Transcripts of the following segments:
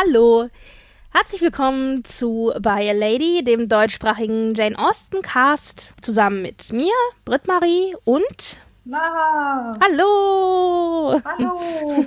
Hallo, herzlich willkommen zu By a Lady, dem deutschsprachigen Jane Austen Cast, zusammen mit mir, Britt-Marie und Lara. Hallo. Hallo.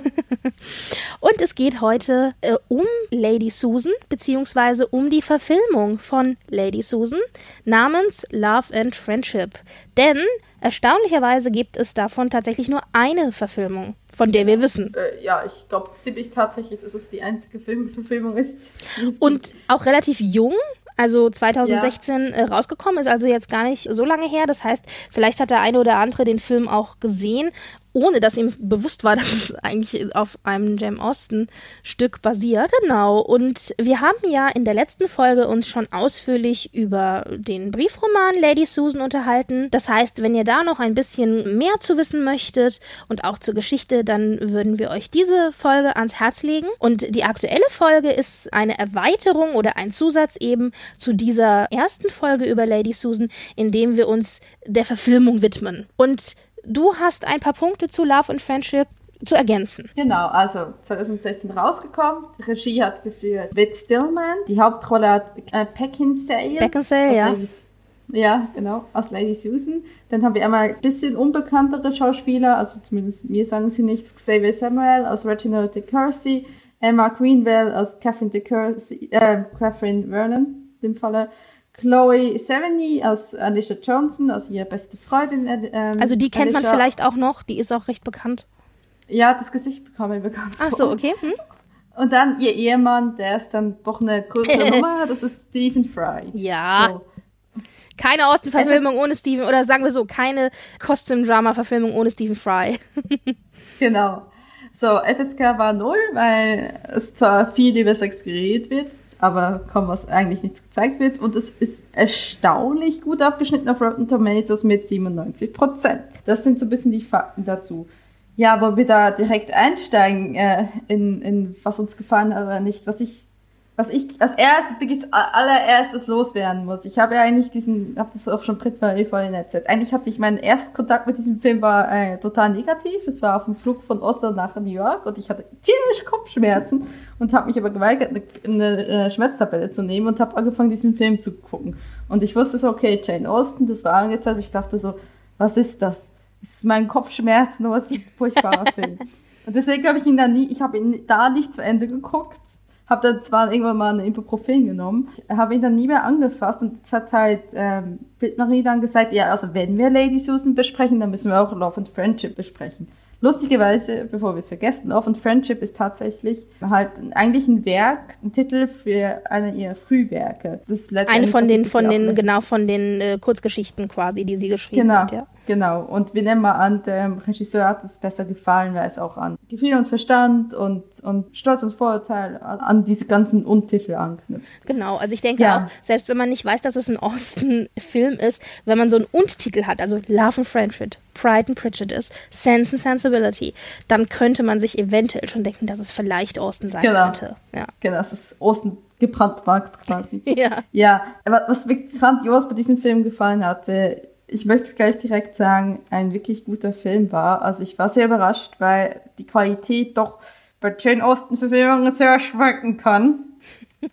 und es geht heute äh, um Lady Susan, beziehungsweise um die Verfilmung von Lady Susan namens Love and Friendship. Denn Erstaunlicherweise gibt es davon tatsächlich nur eine Verfilmung, von der wir wissen. Äh, ja, ich glaube ziemlich tatsächlich ist es die einzige Filmverfilmung ist. Und auch relativ jung, also 2016 ja. Äh, rausgekommen, ist also jetzt gar nicht so lange her. Das heißt, vielleicht hat der eine oder andere den Film auch gesehen ohne dass ihm bewusst war, dass es eigentlich auf einem Jam Austen Stück basiert. Genau. Und wir haben ja in der letzten Folge uns schon ausführlich über den Briefroman Lady Susan unterhalten. Das heißt, wenn ihr da noch ein bisschen mehr zu wissen möchtet und auch zur Geschichte, dann würden wir euch diese Folge ans Herz legen. Und die aktuelle Folge ist eine Erweiterung oder ein Zusatz eben zu dieser ersten Folge über Lady Susan, in dem wir uns der Verfilmung widmen. Und du hast ein paar Punkte zu Love and Friendship zu ergänzen. Genau, also 2016 rausgekommen. Die Regie hat geführt Whit Stillman. Die Hauptrolle hat äh, Beckinsale. Beckinsale, ja. Ladies, ja, genau, als Lady Susan. Dann haben wir einmal ein bisschen unbekanntere Schauspieler, also zumindest mir sagen sie nichts. Xavier Samuel als Reginald de Courcy, Emma Greenwell als Catherine de Courcy, äh, Catherine Vernon, in dem Falle. Chloe Sevigny als Alicia Johnson, also ihre beste Freundin. Ähm, also die kennt Alicia. man vielleicht auch noch, die ist auch recht bekannt. Ja, das Gesicht bekam ich bekannt. Ach so, okay. Hm? Und dann ihr Ehemann, der ist dann doch eine größere Nummer, das ist Stephen Fry. Ja. So. Keine Austen-Verfilmung ohne Stephen, oder sagen wir so, keine Costume-Drama-Verfilmung ohne Stephen Fry. genau. So, FSK war null, weil es zwar viel über Sex geredet wird, aber kaum was eigentlich nichts gezeigt wird. Und es ist erstaunlich gut abgeschnitten auf Rotten Tomatoes mit 97 Prozent. Das sind so ein bisschen die Fakten dazu. Ja, wo wir da direkt einsteigen äh, in, in was uns gefallen hat oder nicht. Was ich was ich als erstes, wirklich als allererstes loswerden muss. Ich habe ja eigentlich diesen, habe das auch schon drittmal vorhin erzählt. Eigentlich hatte ich meinen ersten Kontakt mit diesem Film war äh, total negativ. Es war auf dem Flug von Oslo nach New York und ich hatte tierische Kopfschmerzen und habe mich aber geweigert, eine, eine, eine Schmerztabelle zu nehmen und habe angefangen, diesen Film zu gucken. Und ich wusste so, okay, Jane Austen, das war angezeigt. Ich dachte so, was ist das? Ist es mein Kopfschmerzen oder was ist ein furchtbarer Film? Und deswegen habe ich ihn da nie, ich habe ihn da nicht zu Ende geguckt habe dann zwar irgendwann mal eine Ibuprofen genommen, habe ihn dann nie mehr angefasst und jetzt hat halt ähm, Marie dann gesagt, ja, also wenn wir Lady Susan besprechen, dann müssen wir auch Love and Friendship besprechen. Lustigerweise, bevor wir es vergessen, Love and Friendship ist tatsächlich halt eigentlich ein Werk, ein Titel für eine ihrer Frühwerke. Das ist eine von den, von den, genau, von den äh, Kurzgeschichten quasi, die sie geschrieben genau. hat, ja. Genau, und wir nehmen mal an, der Regisseur hat es besser gefallen, weil es auch an Gefühl und Verstand und, und Stolz und Vorurteil an diese ganzen Untertitel anknüpft. Genau, also ich denke ja. auch, selbst wenn man nicht weiß, dass es ein Austen-Film ist, wenn man so einen Untertitel hat, also Love and Friendship, Pride and Prejudice, Sense and Sensibility, dann könnte man sich eventuell schon denken, dass es vielleicht Austen sein genau. könnte. Ja. Genau, es ist Austen gebrandmarkt quasi. ja. Ja, aber was mir grandios bei diesem Film gefallen hatte, ich möchte gleich direkt sagen, ein wirklich guter Film war. Also ich war sehr überrascht, weil die Qualität doch bei Jane Austen Verfilmungen sehr schwanken kann.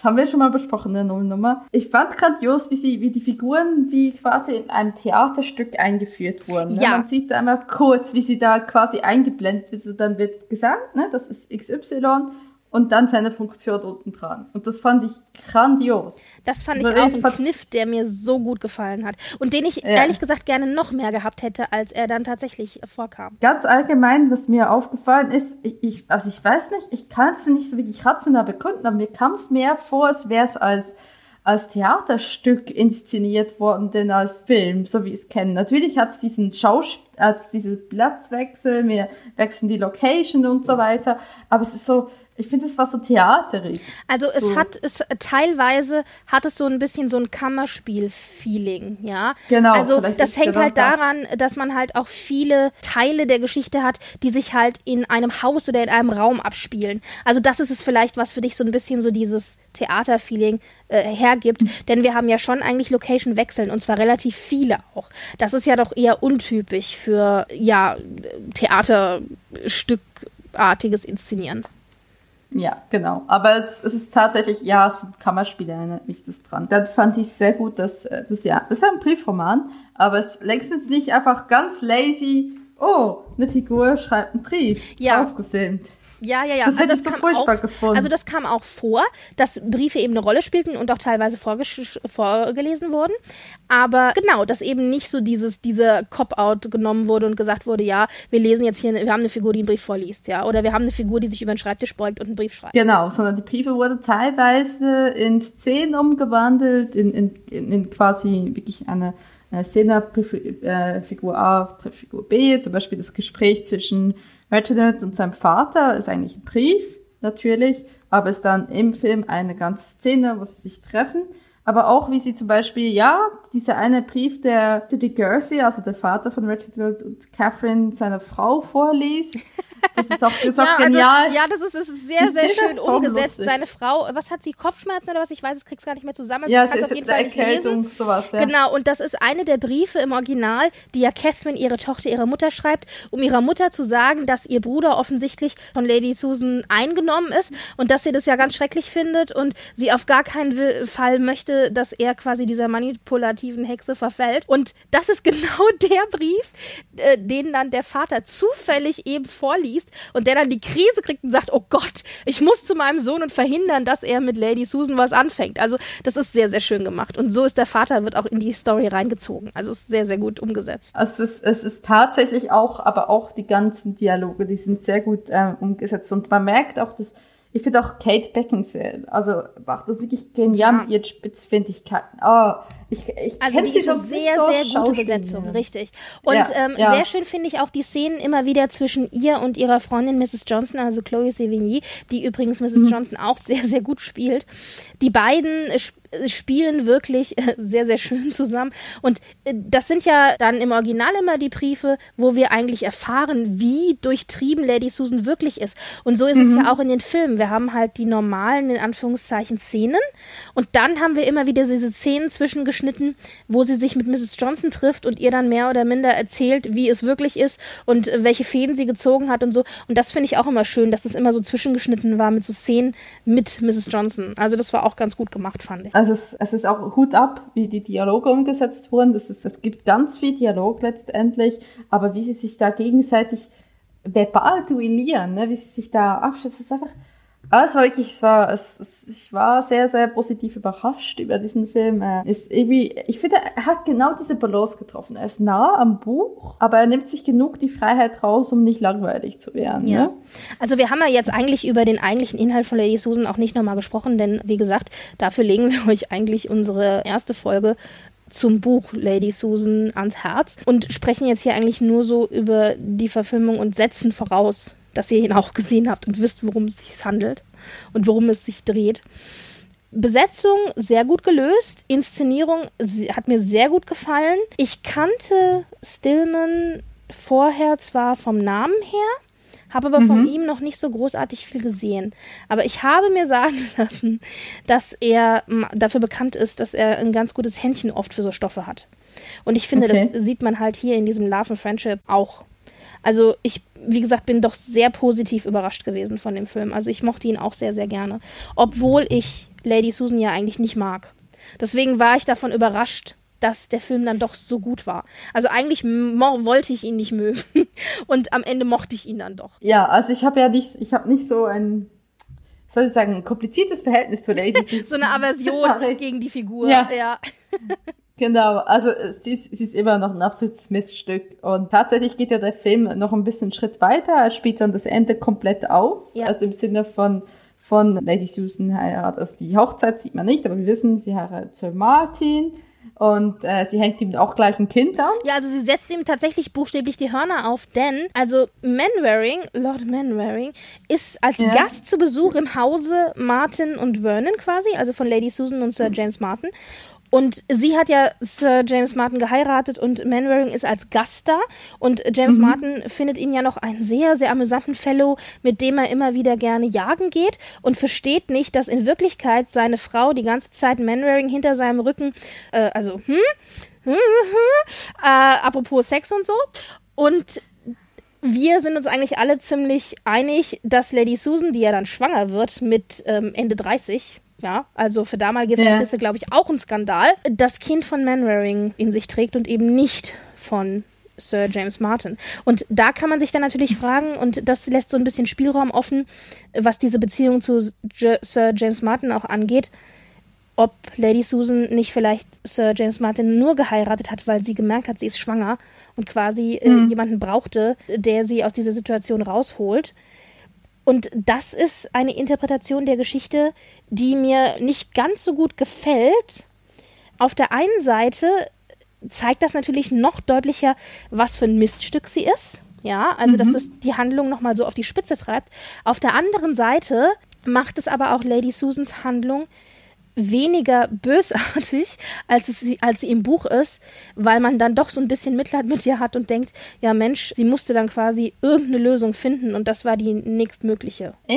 Das haben wir schon mal besprochen, der Nullnummer. Ich fand grandios, wie sie, wie die Figuren wie quasi in einem Theaterstück eingeführt wurden. Ne? Ja. Man sieht da einmal kurz, wie sie da quasi eingeblendet wird. Und dann wird gesagt, ne, das ist XY und dann seine Funktion unten dran. Und das fand ich grandios. Das fand also ich auch ein Kniff, der mir so gut gefallen hat. Und den ich ja. ehrlich gesagt gerne noch mehr gehabt hätte, als er dann tatsächlich vorkam. Ganz allgemein, was mir aufgefallen ist, ich, also ich weiß nicht, ich kann es nicht so wirklich rational begründen, aber mir kam es mehr vor, als wäre es als als Theaterstück inszeniert worden, denn als Film, so wie ich es kenne. Natürlich hat es diesen Schauspiel, hat dieses Platzwechsel, wir wechseln die Location und so weiter, aber es ist so, ich finde, es war so theaterig. Also so. es hat es teilweise hat es so ein bisschen so ein Kammerspiel-Feeling, ja. Genau. Also das hängt genau halt daran, das. dass man halt auch viele Teile der Geschichte hat, die sich halt in einem Haus oder in einem Raum abspielen. Also das ist es vielleicht, was für dich so ein bisschen so dieses Theaterfeeling äh, hergibt, denn wir haben ja schon eigentlich Location wechseln und zwar relativ viele auch. Das ist ja doch eher untypisch für ja Theaterstückartiges Inszenieren. Ja, genau. Aber es, es ist tatsächlich, ja, so ein Kammerspiel erinnert mich das dran. Dann fand ich sehr gut, dass äh, das ja, das ist ein Briefroman, aber es längstens nicht einfach ganz lazy, oh, eine Figur schreibt einen Brief, ja. aufgefilmt. Ja, ja, ja. Das hätte also ich so furchtbar auch, gefunden. Also das kam auch vor, dass Briefe eben eine Rolle spielten und auch teilweise vorgelesen wurden. Aber genau, dass eben nicht so dieses, dieser Cop-Out genommen wurde und gesagt wurde, ja, wir lesen jetzt hier, wir haben eine Figur, die einen Brief vorliest, ja. Oder wir haben eine Figur, die sich über den Schreibtisch beugt und einen Brief schreibt. Genau, sondern die Briefe wurden teilweise in Szenen umgewandelt, in, in, in quasi wirklich eine Äh, Figur A Figur B, zum Beispiel das Gespräch zwischen Reginald und seinem Vater ist eigentlich ein Brief, natürlich, aber ist dann im Film eine ganze Szene, wo sie sich treffen. Aber auch, wie sie zum Beispiel, ja, dieser eine Brief, der Judy Gersey, also der Vater von Reginald und Catherine, seiner Frau vorliest. Das ist auch, das ist ja, auch also, genial. Also, ja, das ist, das ist sehr, ich sehr schön umgesetzt. Lustig. Seine Frau, was hat sie, Kopfschmerzen oder was? Ich weiß, es krieg's gar nicht mehr zusammen. Ja, sie ist auf jeden Fall Erkältung, sowas, ja. Genau, und das ist eine der Briefe im Original, die ja Catherine, ihre Tochter, ihrer Mutter schreibt, um ihrer Mutter zu sagen, dass ihr Bruder offensichtlich von Lady Susan eingenommen ist und dass sie das ja ganz schrecklich findet und sie auf gar keinen Fall möchte, dass er quasi dieser manipulativen Hexe verfällt. Und das ist genau der Brief, äh, den dann der Vater zufällig eben vorliest liest und der dann die Krise kriegt und sagt, oh Gott, ich muss zu meinem Sohn und verhindern, dass er mit Lady Susan was anfängt. Also das ist sehr, sehr schön gemacht. Und so ist der Vater, wird auch in die Story reingezogen. Also ist sehr, sehr gut umgesetzt. Es ist, es ist tatsächlich auch, aber auch die ganzen Dialoge, die sind sehr gut äh, umgesetzt. Und man merkt auch, dass ich finde auch Kate Beckinsale, also macht das wirklich genial ja. mit ihren Spitzfindigkeiten. Oh, ich, ich also die sie ist eine sehr, so sehr gute Besetzung, richtig. Und ja, ähm, ja. sehr schön finde ich auch die Szenen immer wieder zwischen ihr und ihrer Freundin Mrs. Johnson, also Chloe Sevigny, die übrigens Mrs. Mhm. Johnson auch sehr, sehr gut spielt. Die beiden spielen wirklich äh, sehr, sehr schön zusammen. Und äh, das sind ja dann im Original immer die Briefe, wo wir eigentlich erfahren, wie durchtrieben Lady Susan wirklich ist. Und so ist mhm. es ja auch in den Filmen. Wir haben halt die normalen, in Anführungszeichen, Szenen. Und dann haben wir immer wieder diese Szenen zwischengeschnitten, wo sie sich mit Mrs. Johnson trifft und ihr dann mehr oder minder erzählt, wie es wirklich ist und äh, welche Fäden sie gezogen hat und so. Und das finde ich auch immer schön, dass das immer so zwischengeschnitten war mit so Szenen mit Mrs. Johnson. Also das war auch ganz gut gemacht, fand ich. Also es, es ist auch Hut ab, wie die Dialoge umgesetzt wurden. Das ist, es gibt ganz viel Dialog letztendlich, aber wie sie sich da gegenseitig verbal duellieren, ne, wie sie sich da abschätzen, ist einfach, aber es war wirklich, es war, es, es, ich war sehr, sehr positiv überrascht über diesen Film. Er ist irgendwie, ich finde, er hat genau diese Balance getroffen. Er ist nah am Buch, aber er nimmt sich genug die Freiheit raus, um nicht langweilig zu werden. Ja. Ne? Also wir haben ja jetzt eigentlich über den eigentlichen Inhalt von Lady Susan auch nicht nochmal gesprochen, denn wie gesagt, dafür legen wir euch eigentlich unsere erste Folge zum Buch Lady Susan ans Herz und sprechen jetzt hier eigentlich nur so über die Verfilmung und setzen voraus, dass ihr ihn auch gesehen habt und wisst, worum es sich handelt und worum es sich dreht. Besetzung sehr gut gelöst, Inszenierung hat mir sehr gut gefallen. Ich kannte Stillman vorher zwar vom Namen her, habe aber mhm. von ihm noch nicht so großartig viel gesehen. Aber ich habe mir sagen lassen, dass er dafür bekannt ist, dass er ein ganz gutes Händchen oft für so Stoffe hat. Und ich finde, okay. das sieht man halt hier in diesem Love and Friendship auch. Also ich, wie gesagt, bin doch sehr positiv überrascht gewesen von dem Film. Also ich mochte ihn auch sehr, sehr gerne. Obwohl ich Lady Susan ja eigentlich nicht mag. Deswegen war ich davon überrascht, dass der Film dann doch so gut war. Also eigentlich wollte ich ihn nicht mögen und am Ende mochte ich ihn dann doch. Ja, also ich habe ja nicht, ich habe nicht so ein, soll ich sagen, ein kompliziertes Verhältnis zu Lady Susan. so eine Aversion gegen die Figur. Ja. ja. Genau, also sie ist, sie ist immer noch ein absolutes Missstück. Und tatsächlich geht ja der Film noch ein bisschen Schritt weiter. Er spielt dann das Ende komplett aus. Ja. Also im Sinne von, von Lady Susan heiratet. Also die Hochzeit sieht man nicht, aber wir wissen, sie heiratet Sir Martin. Und äh, sie hängt ihm auch gleich ein Kind an. Ja, also sie setzt ihm tatsächlich buchstäblich die Hörner auf, denn also Manwaring, Lord Manwaring, ist als ja. Gast zu Besuch im Hause Martin und Vernon quasi, also von Lady Susan und Sir James Martin. Und sie hat ja Sir James Martin geheiratet und Manwaring ist als Gast da. Und James mhm. Martin findet ihn ja noch einen sehr, sehr amüsanten Fellow, mit dem er immer wieder gerne jagen geht und versteht nicht, dass in Wirklichkeit seine Frau die ganze Zeit Manwaring hinter seinem Rücken, äh, also, hm, hm, hm, hm äh, apropos Sex und so. Und wir sind uns eigentlich alle ziemlich einig, dass Lady Susan, die ja dann schwanger wird mit ähm, Ende 30, ja, also für damalige Verhältnisse, ja. glaube ich, auch ein Skandal, das Kind von Manwaring in sich trägt und eben nicht von Sir James Martin. Und da kann man sich dann natürlich fragen, und das lässt so ein bisschen Spielraum offen, was diese Beziehung zu J Sir James Martin auch angeht, ob Lady Susan nicht vielleicht Sir James Martin nur geheiratet hat, weil sie gemerkt hat, sie ist schwanger und quasi äh, mhm. jemanden brauchte, der sie aus dieser Situation rausholt. Und das ist eine Interpretation der Geschichte, die mir nicht ganz so gut gefällt. Auf der einen Seite zeigt das natürlich noch deutlicher, was für ein Miststück sie ist. Ja, also mhm. dass das die Handlung nochmal so auf die Spitze treibt. Auf der anderen Seite macht es aber auch Lady Susans Handlung weniger bösartig, als, es sie, als sie im Buch ist, weil man dann doch so ein bisschen Mitleid mit ihr hat und denkt, ja Mensch, sie musste dann quasi irgendeine Lösung finden und das war die nächstmögliche. Ja,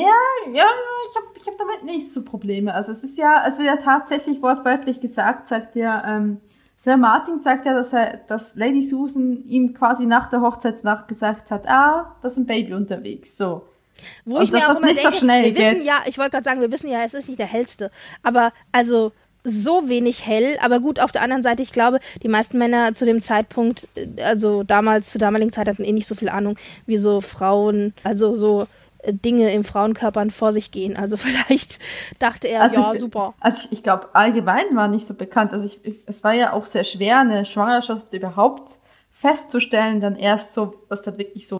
ja, ich habe ich hab damit nicht so Probleme. Also es ist ja, es wird ja tatsächlich wortwörtlich gesagt, sagt ja, ähm, Sir Martin sagt ja, dass er, dass Lady Susan ihm quasi nach der Hochzeitsnacht gesagt hat, ah, da ist ein Baby unterwegs, so. Wo Und ich mir auch immer denke, so wir wissen ja, ich wollte gerade sagen, wir wissen ja, es ist nicht der hellste, aber also so wenig hell, aber gut, auf der anderen Seite, ich glaube, die meisten Männer zu dem Zeitpunkt, äh, also damals, zur damaligen Zeit hatten eh nicht so viel Ahnung, wie so Frauen, also so äh, Dinge im Frauenkörpern vor sich gehen. Also vielleicht dachte er, also ja, ich, super. Also ich, ich glaube, allgemein war nicht so bekannt. Also ich, ich, es war ja auch sehr schwer, eine Schwangerschaft überhaupt festzustellen, dann erst so, was dann wirklich so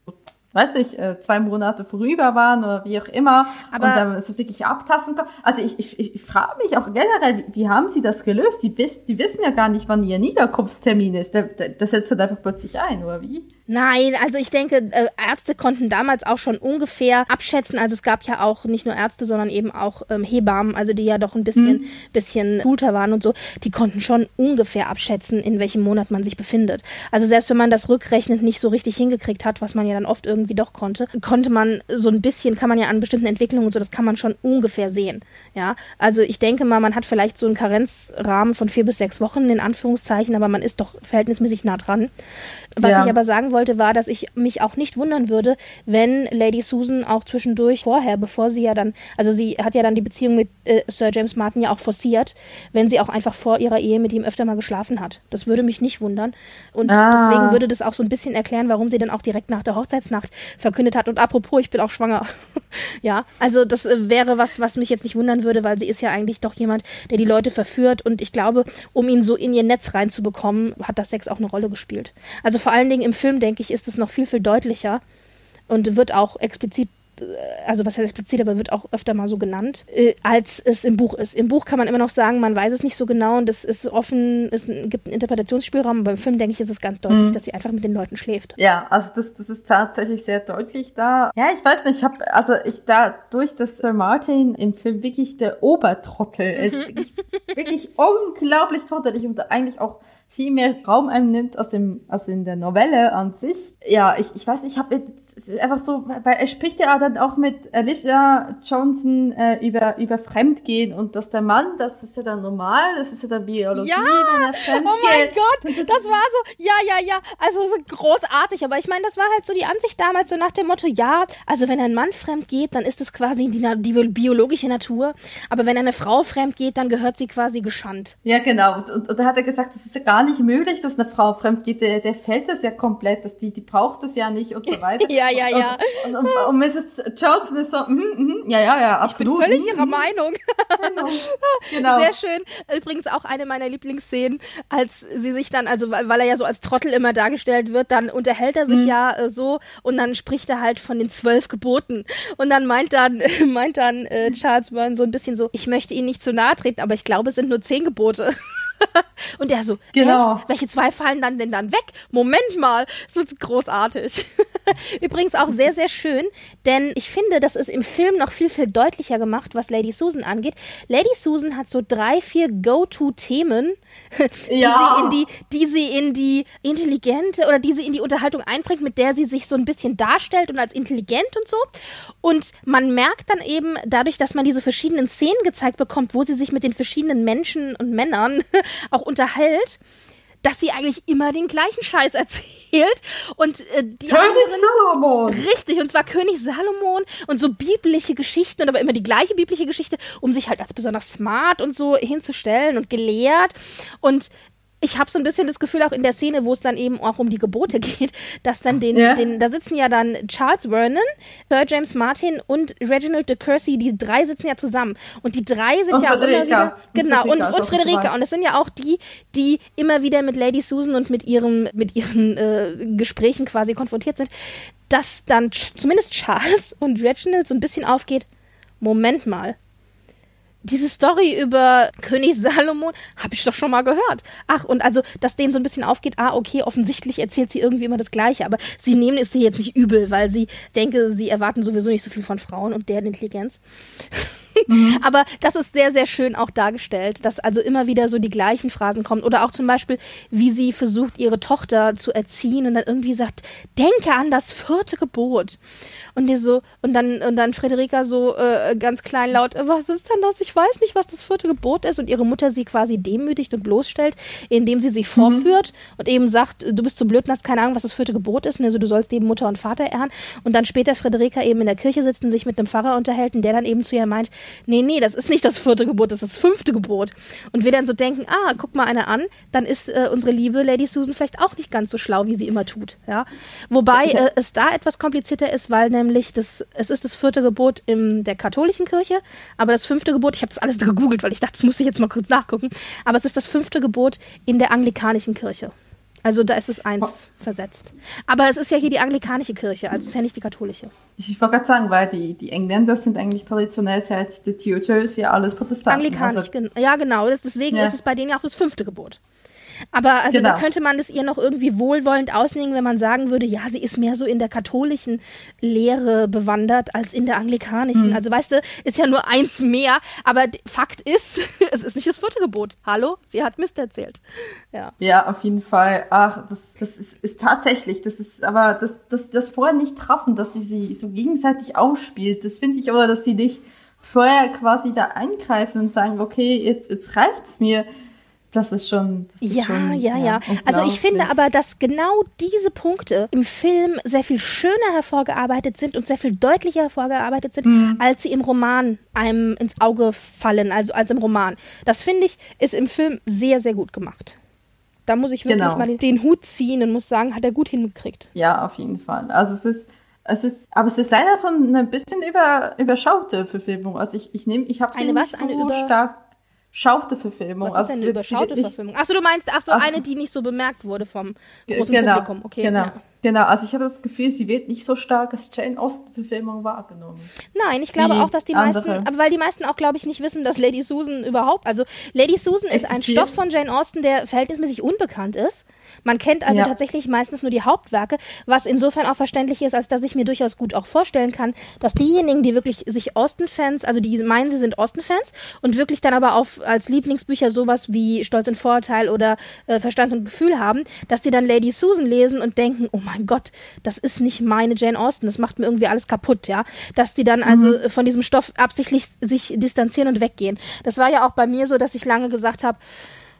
weiß ich, äh, zwei Monate vorüber waren oder wie auch immer Aber und dann so wirklich abtasten kann. Also ich, ich, ich frage mich auch generell, wie, wie haben sie das gelöst? Die, wiss, die wissen ja gar nicht, wann ihr Niederkunftstermin ist. Das setzt dann einfach plötzlich ein, oder wie? Nein, also ich denke, äh, Ärzte konnten damals auch schon ungefähr abschätzen. Also es gab ja auch nicht nur Ärzte, sondern eben auch ähm, Hebammen, also die ja doch ein bisschen, mhm. bisschen schulter waren und so. Die konnten schon ungefähr abschätzen, in welchem Monat man sich befindet. Also selbst wenn man das rückrechnend nicht so richtig hingekriegt hat, was man ja dann oft irgendwie doch konnte, konnte man so ein bisschen, kann man ja an bestimmten Entwicklungen und so, das kann man schon ungefähr sehen. Ja, also ich denke mal, man hat vielleicht so einen Karenzrahmen von vier bis sechs Wochen in Anführungszeichen, aber man ist doch verhältnismäßig nah dran. Was ja. ich aber sagen wollte, war, dass ich mich auch nicht wundern würde, wenn Lady Susan auch zwischendurch vorher, bevor sie ja dann, also sie hat ja dann die Beziehung mit äh, Sir James Martin ja auch forciert, wenn sie auch einfach vor ihrer Ehe mit ihm öfter mal geschlafen hat. Das würde mich nicht wundern. Und ah. deswegen würde das auch so ein bisschen erklären, warum sie dann auch direkt nach der Hochzeitsnacht verkündet hat. Und apropos, ich bin auch schwanger. ja, also das äh, wäre was, was mich jetzt nicht wundern würde, weil sie ist ja eigentlich doch jemand, der die Leute verführt. Und ich glaube, um ihn so in ihr Netz reinzubekommen, hat das Sex auch eine Rolle gespielt. Also vor allen Dingen im Film, denke ich, ist es noch viel, viel deutlicher und wird auch explizit also was heißt explizit, aber wird auch öfter mal so genannt, äh, als es im Buch ist. Im Buch kann man immer noch sagen, man weiß es nicht so genau und es ist offen, es gibt einen Interpretationsspielraum, aber im Film, denke ich, ist es ganz deutlich, mhm. dass sie einfach mit den Leuten schläft. Ja, also das, das ist tatsächlich sehr deutlich da. Ja, ich weiß nicht, ich habe, also ich dadurch, dass Sir Martin im Film wirklich der Obertrottel ist, mhm. wirklich unglaublich trottelig und eigentlich auch viel mehr Raum einnimmt als, im, als in der Novelle an sich. Ja, ich, ich weiß, ich habe einfach so, weil er spricht ja dann auch mit Alicia Johnson äh, über, über Fremdgehen und dass der Mann, das ist ja dann normal, das ist ja dann Biologie, ja! wenn er fremdgeht. Oh mein Gott, das war so, ja, ja, ja, also so großartig, aber ich meine, das war halt so die Ansicht damals, so nach dem Motto, ja, also wenn ein Mann fremd geht, dann ist es quasi die, die biologische Natur, aber wenn eine Frau fremd geht, dann gehört sie quasi geschandt. Ja, genau, und, und, und da hat er gesagt, das ist ja gar nicht möglich, dass eine Frau fremd geht. Der, der fällt das ja komplett, dass die, die braucht das ja nicht und so weiter. ja, ja, ja. Und, und, und, Mrs. Johnson ist so, mm, mm, ja, ja, ja, absolut. Ich bin völlig ihrer Meinung. genau. genau. Sehr schön. Übrigens auch eine meiner Lieblingsszenen, als sie sich dann, also weil, er ja so als Trottel immer dargestellt wird, dann unterhält er sich mhm. ja äh, so und dann spricht er halt von den zwölf Geboten. Und dann meint dann, meint dann äh, Charles Byrne so ein bisschen so, ich möchte Ihnen nicht zu nahe treten, aber ich glaube, es sind nur zehn Gebote. und der so, genau. Echt? Welche zwei fallen dann denn dann weg? Moment mal, das ist großartig. Übrigens auch sehr, sehr schön, denn ich finde, das ist im Film noch viel, viel deutlicher gemacht, was Lady Susan angeht. Lady Susan hat so drei, vier Go-To-Themen, die, ja. sie in die, die sie in die intelligente oder die sie in die Unterhaltung einbringt, mit der sie sich so ein bisschen darstellt und als intelligent und so. Und man merkt dann eben dadurch, dass man diese verschiedenen Szenen gezeigt bekommt, wo sie sich mit den verschiedenen Menschen und Männern auch unterhält, dass sie eigentlich immer den gleichen Scheiß erzählt und äh, die König anderen, Salomon. Richtig, und zwar König Salomon und so biblische Geschichten und aber immer die gleiche biblische Geschichte, um sich halt als besonders smart und so hinzustellen und gelehrt und ich habe so ein bisschen das Gefühl, auch in der Szene, wo es dann eben auch um die Gebote geht, dass dann den, ja. den da sitzen ja dann Charles Vernon, Sir James Martin und Reginald de Courcy, die drei sitzen ja zusammen. Und die drei sind und ja Frederica. auch immer wieder, genau, und, und, und Frederika. Und es sind ja auch die, die immer wieder mit Lady Susan und mit ihrem, mit ihren äh, Gesprächen quasi konfrontiert sind, dass dann zumindest Charles und Reginald so ein bisschen aufgeht, Moment mal, diese Story über König Salomon habe ich doch schon mal gehört. Ach, und also, dass denen so ein bisschen aufgeht, ah, okay, offensichtlich erzählt sie irgendwie immer das Gleiche, aber sie nehmen es sie jetzt nicht übel, weil sie denke, sie erwarten sowieso nicht so viel von Frauen und deren Intelligenz. Mhm. Aber das ist sehr, sehr schön auch dargestellt, dass also immer wieder so die gleichen Phrasen kommen. Oder auch zum Beispiel, wie sie versucht, ihre Tochter zu erziehen und dann irgendwie sagt, denke an das vierte Gebot. Und die so, und dann, und dann Frederika so äh, ganz kleinlaut, äh, was ist denn das? Ich weiß nicht, was das vierte Gebot ist. Und ihre Mutter sie quasi demütigt und bloßstellt, indem sie sich vorführt mhm. und eben sagt, du bist zu blöd und hast keine Ahnung, was das vierte Gebot ist. Und also du sollst eben Mutter und Vater ehren. Und dann später Frederika eben in der Kirche sitzt und sich mit einem Pfarrer unterhält, und der dann eben zu ihr meint, nee, nee, das ist nicht das vierte Gebot, das ist das fünfte Gebot. Und wir dann so denken, ah, guck mal eine an, dann ist äh, unsere liebe Lady Susan vielleicht auch nicht ganz so schlau, wie sie immer tut. Ja? Wobei äh, es da etwas komplizierter ist, weil nämlich das, es ist das vierte Gebot in der katholischen Kirche, aber das fünfte Gebot, ich habe das alles gegoogelt, weil ich dachte, das muss ich jetzt mal kurz nachgucken, aber es ist das fünfte Gebot in der anglikanischen Kirche. Also da ist es eins oh. versetzt. Aber es ist ja hier die anglikanische Kirche, also es ist ja nicht die katholische. Ich, ich wollte gerade sagen, weil die, die Engländer sind eigentlich traditionell seit der Tudor ist ja alles Protestanten. Anglikanisch, also, gen ja genau. Deswegen ja. ist es bei denen ja auch das fünfte Gebot. Aber also genau. da könnte man es ihr noch irgendwie wohlwollend auslegen, wenn man sagen würde, ja, sie ist mehr so in der katholischen Lehre bewandert als in der anglikanischen. Hm. Also weißt du, ist ja nur eins mehr, aber Fakt ist, es ist nicht das vierte Gebot. Hallo, sie hat Mist erzählt. Ja. Ja, auf jeden Fall. Ach, das, das ist, ist tatsächlich, das ist aber das, das, das vorher nicht treffen, dass sie sie so gegenseitig ausspielt. Das finde ich aber, dass sie nicht vorher quasi da eingreifen und sagen, okay, jetzt, jetzt reicht's mir das ist schon. Das ist ja, schon, ja, ja, ja. Also ich finde aber, dass genau diese Punkte im Film sehr viel schöner hervorgearbeitet sind und sehr viel deutlicher hervorgearbeitet sind, mhm. als sie im Roman einem ins Auge fallen, also als im Roman. Das finde ich, ist im Film sehr, sehr gut gemacht. Da muss ich wirklich genau. mal den, den Hut ziehen und muss sagen, hat er gut hingekriegt. Ja, auf jeden Fall. Also es ist, es ist, aber es ist leider so ein bisschen über, überschaute Verfilmung. Also ich, ich nehme, ich habe sie eine nicht was? so eine stark Schaute-Verfilmung. Was ist denn eine Überschaute-Verfilmung? Achso, du meinst, ach so, ach, eine, die nicht so bemerkt wurde vom großen genau, Publikum. Okay, genau. Ja. Genau, also ich hatte das Gefühl, sie wird nicht so stark als Jane Austen-Verfilmung wahrgenommen. Nein, ich glaube auch, dass die andere. meisten, aber weil die meisten auch, glaube ich, nicht wissen, dass Lady Susan überhaupt, also Lady Susan ist ein Stoff von Jane Austen, der verhältnismäßig unbekannt ist. Man kennt also ja. tatsächlich meistens nur die Hauptwerke, was insofern auch verständlich ist, als dass ich mir durchaus gut auch vorstellen kann, dass diejenigen, die wirklich sich Austen-Fans, also die meinen, sie sind Austen-Fans und wirklich dann aber auch als Lieblingsbücher sowas wie Stolz und Vorurteil oder äh, Verstand und Gefühl haben, dass die dann Lady Susan lesen und denken, oh mein Gott, das ist nicht meine Jane Austen, das macht mir irgendwie alles kaputt, ja. Dass die dann also mhm. von diesem Stoff absichtlich sich distanzieren und weggehen. Das war ja auch bei mir so, dass ich lange gesagt habe,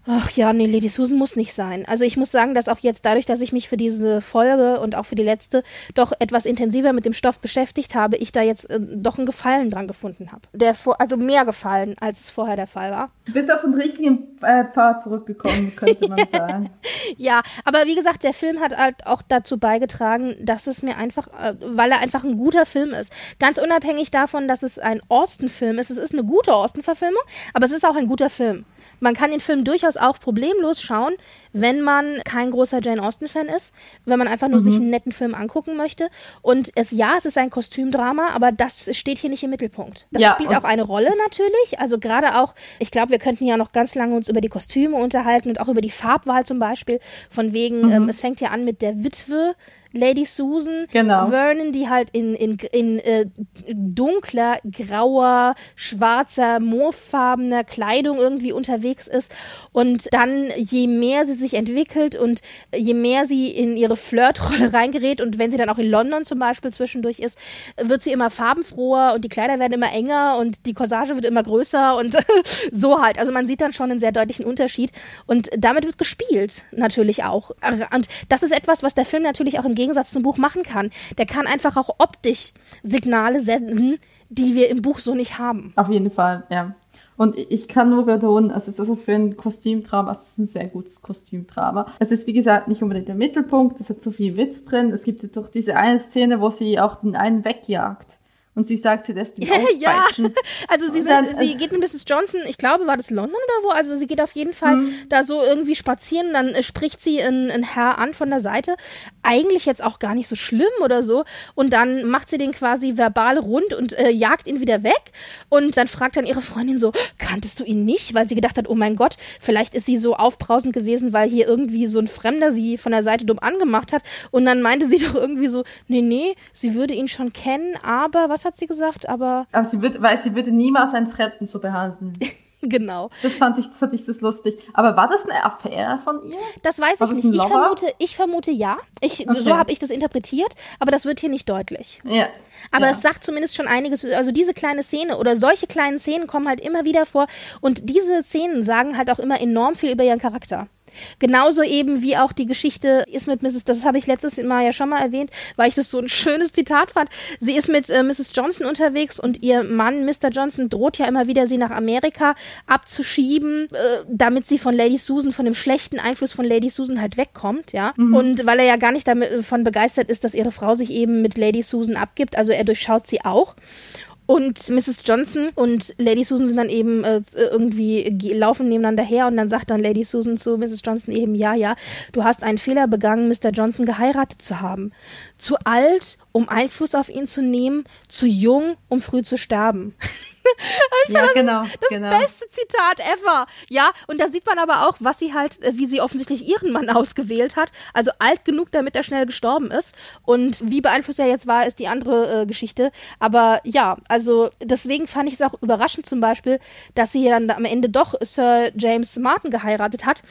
Ach ja, nee, Lady Susan muss nicht sein. Also ich muss sagen, dass auch jetzt dadurch, dass ich mich für diese Folge und auch für die letzte doch etwas intensiver mit dem Stoff beschäftigt habe, ich da jetzt äh, doch einen Gefallen dran gefunden habe. Der vor, also mehr Gefallen, als es vorher der Fall war. Du bist auf den richtigen äh, Pfad zurückgekommen, könnte man sagen. ja, aber wie gesagt, der Film hat halt auch dazu beigetragen, dass es mir einfach, äh, weil er einfach ein guter Film ist. Ganz unabhängig davon, dass es ein Austen-Film ist. Es ist eine gute Austen-Verfilmung, aber es ist auch ein guter Film man kann den Film durchaus auch problemlos schauen, wenn man kein großer Jane Austen-Fan ist, wenn man einfach nur mhm. sich einen netten Film angucken möchte. Und es, ja, es ist ein Kostümdrama, aber das steht hier nicht im Mittelpunkt. Das ja, spielt auch eine Rolle natürlich. Also gerade auch, ich glaube, wir könnten ja noch ganz lange uns über die Kostüme unterhalten und auch über die Farbwahl zum Beispiel. Von wegen, mhm. ähm, es fängt ja an mit der Witwe Lady Susan, Genau. Vernon, die halt in, in, in äh, dunkler, grauer, schwarzer, moorfarbener Kleidung irgendwie unterwegs ist. Und dann, je mehr sie sich entwickelt und je mehr sie in ihre Flirtrolle reingerät und wenn sie dann auch in London zum Beispiel zwischendurch ist, wird sie immer farbenfroher und die Kleider werden immer enger und die Corsage wird immer größer und so halt. Also man sieht dann schon einen sehr deutlichen Unterschied und damit wird gespielt natürlich auch. Und das ist etwas, was der Film natürlich auch im Gegensatz zum Buch machen kann. Der kann einfach auch optisch Signale senden, die wir im Buch so nicht haben. Auf jeden Fall, ja. Und ich kann nur betonen, es ist also für ein Kostümdrama, es ist ein sehr gutes Kostümdrama. Es ist, wie gesagt, nicht unbedingt der Mittelpunkt, es hat so viel Witz drin. Es gibt ja doch diese eine Szene, wo sie auch den einen wegjagt. Und sie sagt, sie lässt ihn ja, auspeitschen. also sie, dann, sind, sie geht mit Mrs. Johnson, ich glaube, war das London oder wo? Also sie geht auf jeden Fall Mhm. da so irgendwie spazieren, dann äh, spricht sie einen, einen Herr an von der Seite. Eigentlich jetzt auch gar nicht so schlimm oder so. Und dann macht sie den quasi verbal rund und äh, jagt ihn wieder weg. Und dann fragt dann ihre Freundin so, kanntest du ihn nicht? Weil sie gedacht hat, oh mein Gott, vielleicht ist sie so aufbrausend gewesen, weil hier irgendwie so ein Fremder sie von der Seite dumm angemacht hat. Und dann meinte sie doch irgendwie so, nee, nee, sie würde ihn schon kennen, aber, was hat sie gesagt? Aber, Aber sie wird, weil sie würde niemals einen Fremden so behandeln. genau. Das fand ich, das fand ich das lustig. Aber war das eine Affäre von ihr? Das weiß War ich das nicht. Ich vermute, ich vermute ja. Ich, Okay. So habe ich das interpretiert, aber das wird hier nicht deutlich. Ja. Aber ja. es sagt zumindest schon einiges. Also diese kleine Szene oder solche kleinen Szenen kommen halt immer wieder vor. Und diese Szenen sagen halt auch immer enorm viel über ihren Charakter. Genauso eben wie auch die Geschichte ist mit Mrs. Das habe ich letztes Mal ja schon mal erwähnt, weil ich das so ein schönes Zitat fand. Sie ist mit äh, Mrs. Johnson unterwegs und ihr Mann, Mr. Johnson, droht ja immer wieder, sie nach Amerika abzuschieben, äh, damit sie von Lady Susan, von dem schlechten Einfluss von Lady Susan halt wegkommt, ja. Und weil er ja gar nicht davon begeistert ist, dass ihre Frau sich eben mit Lady Susan abgibt, also er durchschaut sie auch. Und Mrs. Johnson und Lady Susan sind dann eben äh, irgendwie ge- laufen nebeneinander her und dann sagt dann Lady Susan zu Mrs. Johnson eben, ja, ja, du hast einen Fehler begangen, Mr. Johnson geheiratet zu haben. Zu alt, um Einfluss auf ihn zu nehmen, zu jung, um früh zu sterben. ja, genau. Das genau. beste Zitat ever. Ja, und da sieht man aber auch, was sie halt, äh, wie sie offensichtlich ihren Mann ausgewählt hat. Also alt genug, damit er schnell gestorben ist. Und wie beeinflusst er jetzt war, ist die andere äh, Geschichte. Aber ja, also deswegen fand ich es auch überraschend zum Beispiel, dass sie dann am Ende doch Sir James Martin geheiratet hat.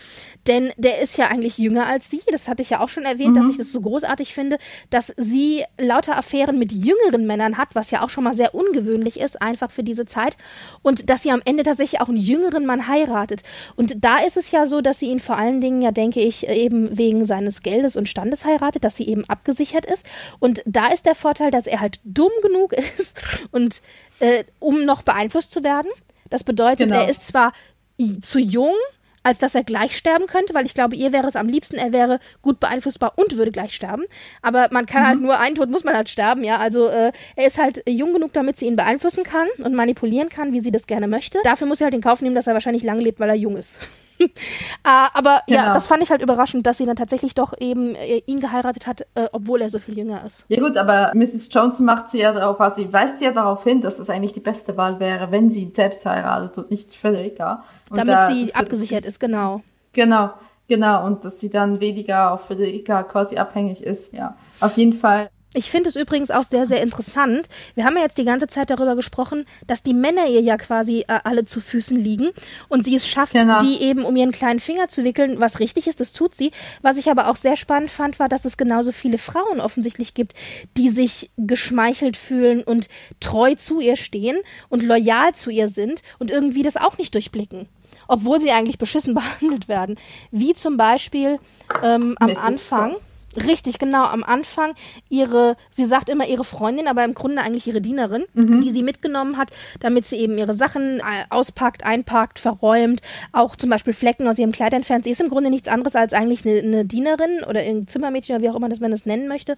Denn der ist ja eigentlich jünger als sie. Das hatte ich ja auch schon erwähnt, dass ich das so großartig finde, dass sie lauter Affären mit jüngeren Männern hat, was ja auch schon mal sehr ungewöhnlich ist, einfach für diese Zeit. Und dass sie am Ende tatsächlich auch einen jüngeren Mann heiratet. Und da ist es ja so, dass sie ihn vor allen Dingen, ja, denke ich, eben wegen seines Geldes und Standes heiratet, dass sie eben abgesichert ist. Und da ist der Vorteil, dass er halt dumm genug ist und äh, um noch beeinflusst zu werden. Das bedeutet, Genau. er ist zwar zu jung, als dass er gleich sterben könnte, weil ich glaube, ihr wäre es am liebsten, er wäre gut beeinflussbar und würde gleich sterben. Aber man kann halt nur einen Tod muss man halt sterben, ja. Also äh, er ist halt jung genug, damit sie ihn beeinflussen kann und manipulieren kann, wie sie das gerne möchte. Dafür muss sie halt in Kauf nehmen, dass er wahrscheinlich lange lebt, weil er jung ist. Ah, aber ja, Genau. das fand ich halt überraschend, dass sie dann tatsächlich doch eben äh, ihn geheiratet hat, äh, obwohl er so viel jünger ist. Ja gut, aber Mrs. Johnson macht sie ja darauf, also sie weist sie ja darauf hin, dass es eigentlich die beste Wahl wäre, wenn sie ihn selbst heiratet und nicht Federica. Und Damit da- sie das- abgesichert das- ist, genau. Genau, genau. Und dass sie dann weniger auf Federica quasi abhängig ist. Ja, auf jeden Fall. Ich finde es übrigens auch sehr, sehr interessant. Wir haben ja jetzt die ganze Zeit darüber gesprochen, dass die Männer ihr ja quasi äh, alle zu Füßen liegen und sie es schafft, Genau. die eben um ihren kleinen Finger zu wickeln, was richtig ist, das tut sie. Was ich aber auch sehr spannend fand, war, dass es genauso viele Frauen offensichtlich gibt, die sich geschmeichelt fühlen und treu zu ihr stehen und loyal zu ihr sind und irgendwie das auch nicht durchblicken. Obwohl sie eigentlich beschissen behandelt werden. Wie zum Beispiel ähm, am Mrs. Anfang. Cross. Richtig, genau. Am Anfang ihre, sie sagt immer ihre Freundin, aber im Grunde eigentlich ihre Dienerin, Mhm. die sie mitgenommen hat, damit sie eben ihre Sachen äh, auspackt, einpackt, verräumt, auch zum Beispiel Flecken aus ihrem Kleid entfernt. Sie ist im Grunde nichts anderes als eigentlich eine, eine Dienerin oder ein Zimmermädchen oder wie auch immer das man das nennen möchte.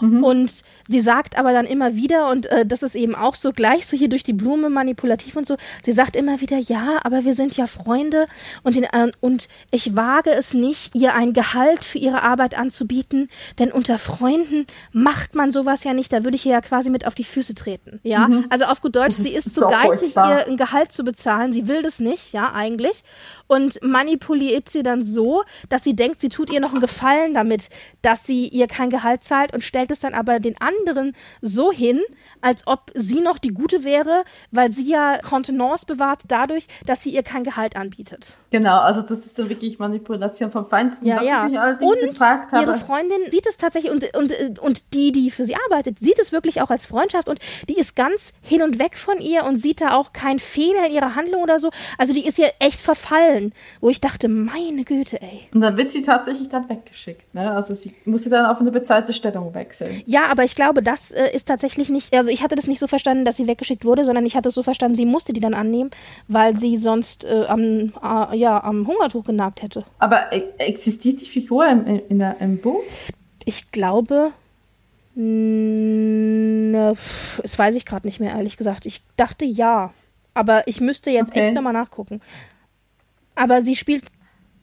Mhm. Und sie sagt aber dann immer wieder, und äh, das ist eben auch so gleich so hier durch die Blume manipulativ und so, sie sagt immer wieder, ja, aber wir sind ja Freunde und, den, äh, und ich wage es nicht, ihr ein Gehalt für ihre Arbeit anzubieten, verbieten, denn unter Freunden macht man sowas ja nicht, da würde ich ihr ja quasi mit auf die Füße treten, ja? Mhm. Also auf gut Deutsch, sie ist zu so geizig, ihr ein Gehalt zu bezahlen, sie will das nicht, ja, eigentlich und manipuliert sie dann so, dass sie denkt, sie tut ihr noch einen Gefallen damit, dass sie ihr kein Gehalt zahlt und stellt es dann aber den anderen so hin, als ob sie noch die Gute wäre, weil sie ja Kontenance bewahrt dadurch, dass sie ihr kein Gehalt anbietet. Genau, also das ist dann wirklich Manipulation vom Feinsten. Ja, ja. und ihre Freundin sieht es tatsächlich und, und, und die, die für sie arbeitet, sieht es wirklich auch als Freundschaft und die ist ganz hin und weg von ihr und sieht da auch keinen Fehler in ihrer Handlung oder so. Also die ist ihr echt verfallen, wo ich dachte, meine Güte, ey. Und dann wird sie tatsächlich dann weggeschickt, ne? Also sie muss sie dann auf eine bezahlte Stellung wechseln. Ja, aber ich glaube, das äh, ist tatsächlich nicht, also ich hatte das nicht so verstanden, dass sie weggeschickt wurde, sondern ich hatte es so verstanden, sie musste die dann annehmen, weil sie sonst äh, am, äh, ja, am Hungertuch genagt hätte. Aber e existiert die Figur im, in der, im Buch? Ich glaube, ne, das weiß ich gerade nicht mehr, ehrlich gesagt. Ich dachte ja. Aber ich müsste jetzt okay. echt nochmal nachgucken. Aber sie spielt,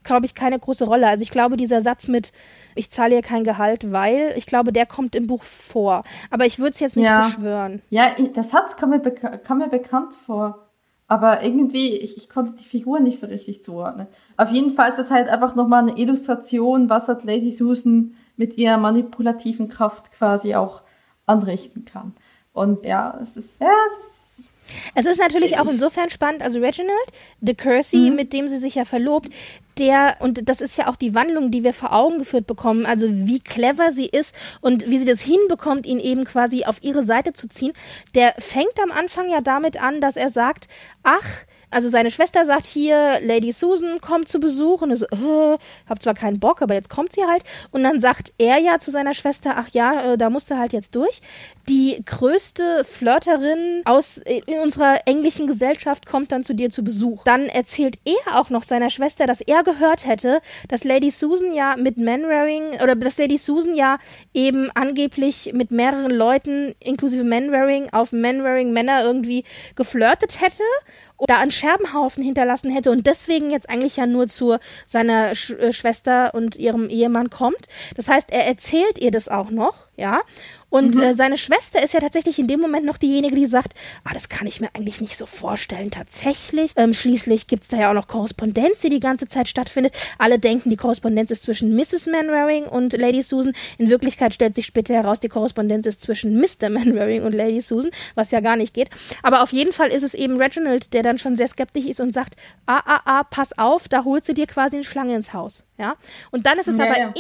glaube ich, keine große Rolle. Also ich glaube, dieser Satz mit, ich zahle ihr kein Gehalt, weil, ich glaube, der kommt im Buch vor. Aber ich würde es jetzt nicht ja. beschwören. Ja, der Satz kam mir, kam mir bekannt vor. Aber irgendwie, ich, ich konnte die Figur nicht so richtig zuordnen. Auf jeden Fall ist das halt einfach nochmal eine Illustration, was hat Lady Susan mit ihrer manipulativen Kraft quasi auch anrichten kann. Und ja, es ist, ja, es ist es ist natürlich auch insofern spannend, also Reginald, de Courcy, mhm. mit dem sie sich ja verlobt, der, und das ist ja auch die Wandlung, die wir vor Augen geführt bekommen, also wie clever sie ist und wie sie das hinbekommt, ihn eben quasi auf ihre Seite zu ziehen, der fängt am Anfang ja damit an, dass er sagt, ach, also seine Schwester sagt hier, Lady Susan kommt zu Besuch und so, äh, hab zwar keinen Bock, aber jetzt kommt sie halt. Und dann sagt er ja zu seiner Schwester, ach ja, äh, da musst du halt jetzt durch. Die größte Flirterin aus äh, in unserer englischen Gesellschaft kommt dann zu dir zu Besuch. Dann erzählt er auch noch seiner Schwester, dass er gehört hätte, dass Lady Susan ja mit Manwaring oder dass Lady Susan ja eben angeblich mit mehreren Leuten inklusive Manwaring auf Manwaring Männer irgendwie geflirtet hätte da einen Scherbenhaufen hinterlassen hätte und deswegen jetzt eigentlich ja nur zu seiner Sch äh, Schwester und ihrem Ehemann kommt. Das heißt, er erzählt ihr das auch noch, ja. Und mhm. äh, seine Schwester ist ja tatsächlich in dem Moment noch diejenige, die sagt, ah, das kann ich mir eigentlich nicht so vorstellen, tatsächlich. Ähm, schließlich gibt es da ja auch noch Korrespondenz, die die ganze Zeit stattfindet. Alle denken, die Korrespondenz ist zwischen Mrs. Manwaring und Lady Susan. In Wirklichkeit stellt sich später heraus, die Korrespondenz ist zwischen Mr. Manwaring und Lady Susan, was ja gar nicht geht. Aber auf jeden Fall ist es eben Reginald, der dann schon sehr skeptisch ist und sagt, ah, ah, ah, pass auf, da holt sie dir quasi eine Schlange ins Haus. Ja? Und dann ist es ja, aber ja.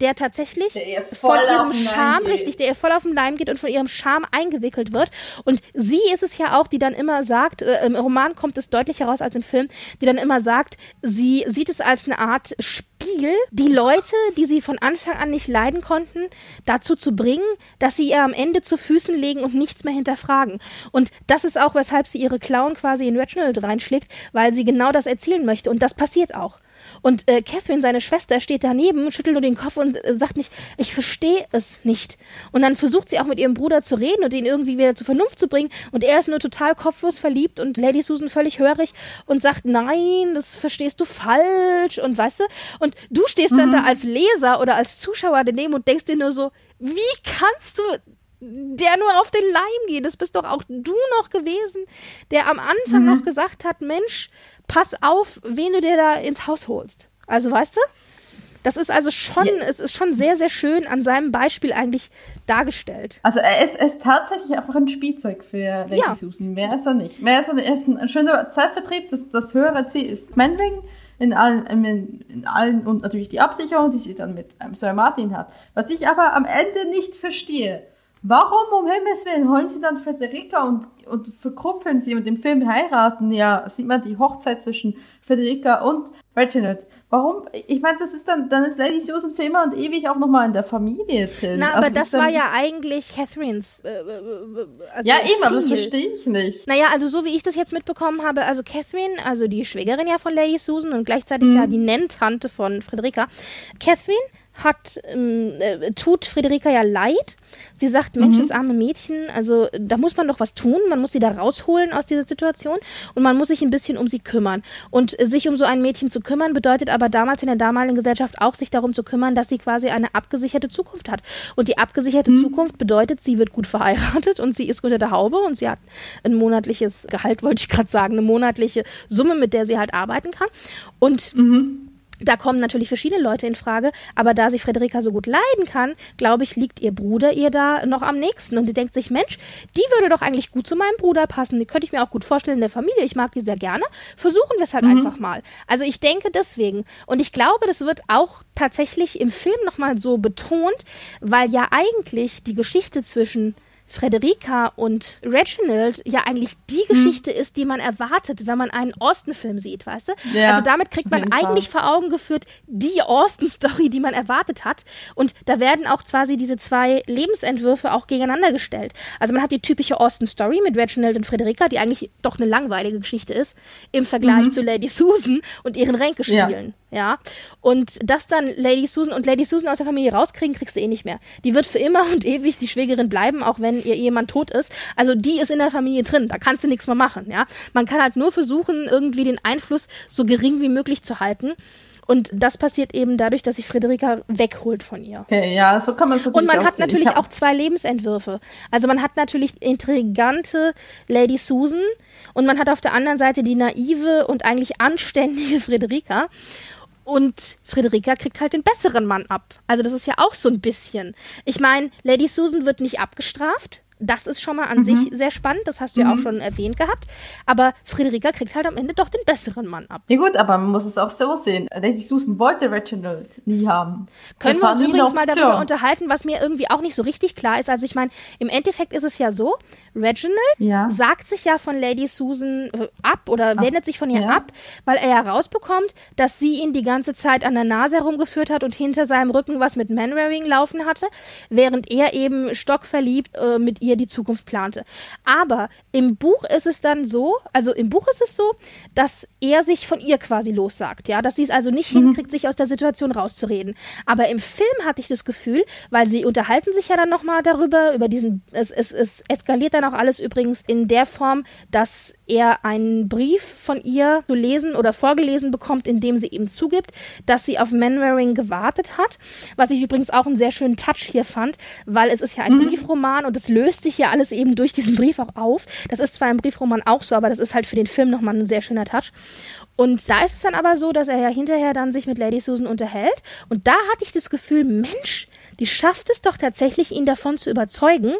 Er, der tatsächlich der von ihrem Charme, richtig, der ihr voll auf den Leim geht und von ihrem Charme eingewickelt wird. Und sie ist es ja auch, die dann immer sagt, äh, im Roman kommt es deutlich heraus als im Film, die dann immer sagt, sie sieht es als eine Art Spiel, die Leute, die sie von Anfang an nicht leiden konnten, dazu zu bringen, dass sie ihr am Ende zu Füßen legen und nichts mehr hinterfragen. Und das ist auch, weshalb sie ihre Clown quasi in Reginald reinschlägt, weil sie genau das erzielen möchte. Und das passiert auch. Und äh, Catherine, seine Schwester, steht daneben, schüttelt nur den Kopf und äh, sagt nicht, ich verstehe es nicht. Und dann versucht sie auch mit ihrem Bruder zu reden und ihn irgendwie wieder zur Vernunft zu bringen. Und er ist nur total kopflos verliebt und Lady Susan völlig hörig und sagt, nein, das verstehst du falsch und weißt du. Und du stehst mhm. dann da als Leser oder als Zuschauer daneben und denkst dir nur so, wie kannst du der nur auf den Leim gehen. Das bist doch auch du noch gewesen, der am Anfang mhm. noch gesagt hat, Mensch, pass auf, wen du dir da ins Haus holst. Also weißt du? Das ist also schon, ja. es ist schon sehr, sehr schön an seinem Beispiel eigentlich dargestellt. Also er ist, ist tatsächlich einfach ein Spielzeug für Lady ja. Susan. Mehr ist er nicht. Mehr ist er, er ist ein schöner Zeitvertrieb. Das, das höhere Ziel ist Mandarin in allen, in, in allen und natürlich die Absicherung, die sie dann mit ähm, Sir Martin hat. Was ich aber am Ende nicht verstehe, Warum um Himmels Willen holen sie dann Frederica und, und verkuppeln sie und im Film heiraten? Ja, sieht man die Hochzeit zwischen Frederica und Reginald. Warum? Ich meine, das ist dann, dann ist Lady Susan für immer und ewig auch nochmal in der Familie drin. Na, aber also das war ja eigentlich Catherines. Äh, äh, äh, also ja, eben, aber das verstehe ich nicht. Naja, also so wie ich das jetzt mitbekommen habe, also Catherine, also die Schwägerin ja von Lady Susan und gleichzeitig mhm. ja die Nenntante von Frederica. Catherine hat, ähm, äh, tut Friederika ja leid. Sie sagt, Mensch, mhm. das arme Mädchen, also da muss man doch was tun, man muss sie da rausholen aus dieser Situation und man muss sich ein bisschen um sie kümmern. Und äh, sich um so ein Mädchen zu kümmern, bedeutet aber damals in der damaligen Gesellschaft auch, sich darum zu kümmern, dass sie quasi eine abgesicherte Zukunft hat. Und die abgesicherte mhm. Zukunft bedeutet, sie wird gut verheiratet und sie ist unter der Haube und sie hat ein monatliches Gehalt, wollte ich gerade sagen, eine monatliche Summe, mit der sie halt arbeiten kann. Und mhm. Da kommen natürlich verschiedene Leute in Frage, aber da sie Frederika so gut leiden kann, glaube ich, liegt ihr Bruder ihr da noch am nächsten. Und die denkt sich, Mensch, die würde doch eigentlich gut zu meinem Bruder passen. Die könnte ich mir auch gut vorstellen in der Familie. Ich mag die sehr gerne. Versuchen wir es halt mhm. einfach mal. Also ich denke deswegen. Und ich glaube, das wird auch tatsächlich im Film nochmal so betont, weil ja eigentlich die Geschichte zwischen Frederica und Reginald ja eigentlich die hm. Geschichte ist, die man erwartet, wenn man einen Austin-Film sieht, weißt du? Ja, also damit kriegt man eigentlich Fall. vor Augen geführt die Austin-Story, die man erwartet hat. Und da werden auch quasi diese zwei Lebensentwürfe auch gegeneinander gestellt. Also man hat die typische Austin-Story mit Reginald und Frederica, die eigentlich doch eine langweilige Geschichte ist, im Vergleich mhm. zu Lady Susan und ihren Ränkespielen. Ja. Ja. Und das dann Lady Susan und Lady Susan aus der Familie rauskriegen, kriegst du eh nicht mehr. Die wird für immer und ewig die Schwägerin bleiben, auch wenn ihr Ehemann tot ist. Also die ist in der Familie drin. Da kannst du nichts mehr machen, ja. Man kann halt nur versuchen, irgendwie den Einfluss so gering wie möglich zu halten. Und das passiert eben dadurch, dass sich Friederika wegholt von ihr. Okay, ja, so kann man es Und man hat sehen. natürlich auch zwei Lebensentwürfe. Also man hat natürlich intrigante Lady Susan und man hat auf der anderen Seite die naive und eigentlich anständige Friederika. Und Friederika kriegt halt den besseren Mann ab. Also das ist ja auch so ein bisschen. Ich meine, Lady Susan wird nicht abgestraft. Das ist schon mal an mhm. sich sehr spannend, das hast du mhm. ja auch mhm. schon erwähnt gehabt. Aber Friederika kriegt halt am Ende doch den besseren Mann ab. Ja gut, aber man muss es auch so sehen. Lady Susan wollte Reginald nie haben. Können das wir uns übrigens mal darüber unterhalten, was mir irgendwie auch nicht so richtig klar ist. Also ich meine, im Endeffekt ist es ja so, Reginald ja. sagt sich ja von Lady Susan äh, ab oder Ach, wendet sich von ihr ja. ab, weil er herausbekommt, dass sie ihn die ganze Zeit an der Nase herumgeführt hat und hinter seinem Rücken was mit Manwaring laufen hatte, während er eben stockverliebt äh, mit ihr ihr die Zukunft plante. Aber im Buch ist es dann so, also im Buch ist es so, dass er sich von ihr quasi lossagt, ja, dass sie es also nicht mhm. hinkriegt, sich aus der Situation rauszureden. Aber im Film hatte ich das Gefühl, weil sie unterhalten sich ja dann nochmal darüber, über diesen, es, es, es eskaliert dann auch alles übrigens in der Form, dass er einen Brief von ihr zu lesen oder vorgelesen bekommt, in dem sie eben zugibt, dass sie auf Manwaring gewartet hat. Was ich übrigens auch einen sehr schönen Touch hier fand, weil es ist ja ein mhm. Briefroman und es löst sich ja alles eben durch diesen Brief auch auf. Das ist zwar im Briefroman auch so, aber das ist halt für den Film nochmal ein sehr schöner Touch. Und da ist es dann aber so, dass er ja hinterher dann sich mit Lady Susan unterhält. Und da hatte ich das Gefühl, Mensch, die schafft es doch tatsächlich, ihn davon zu überzeugen,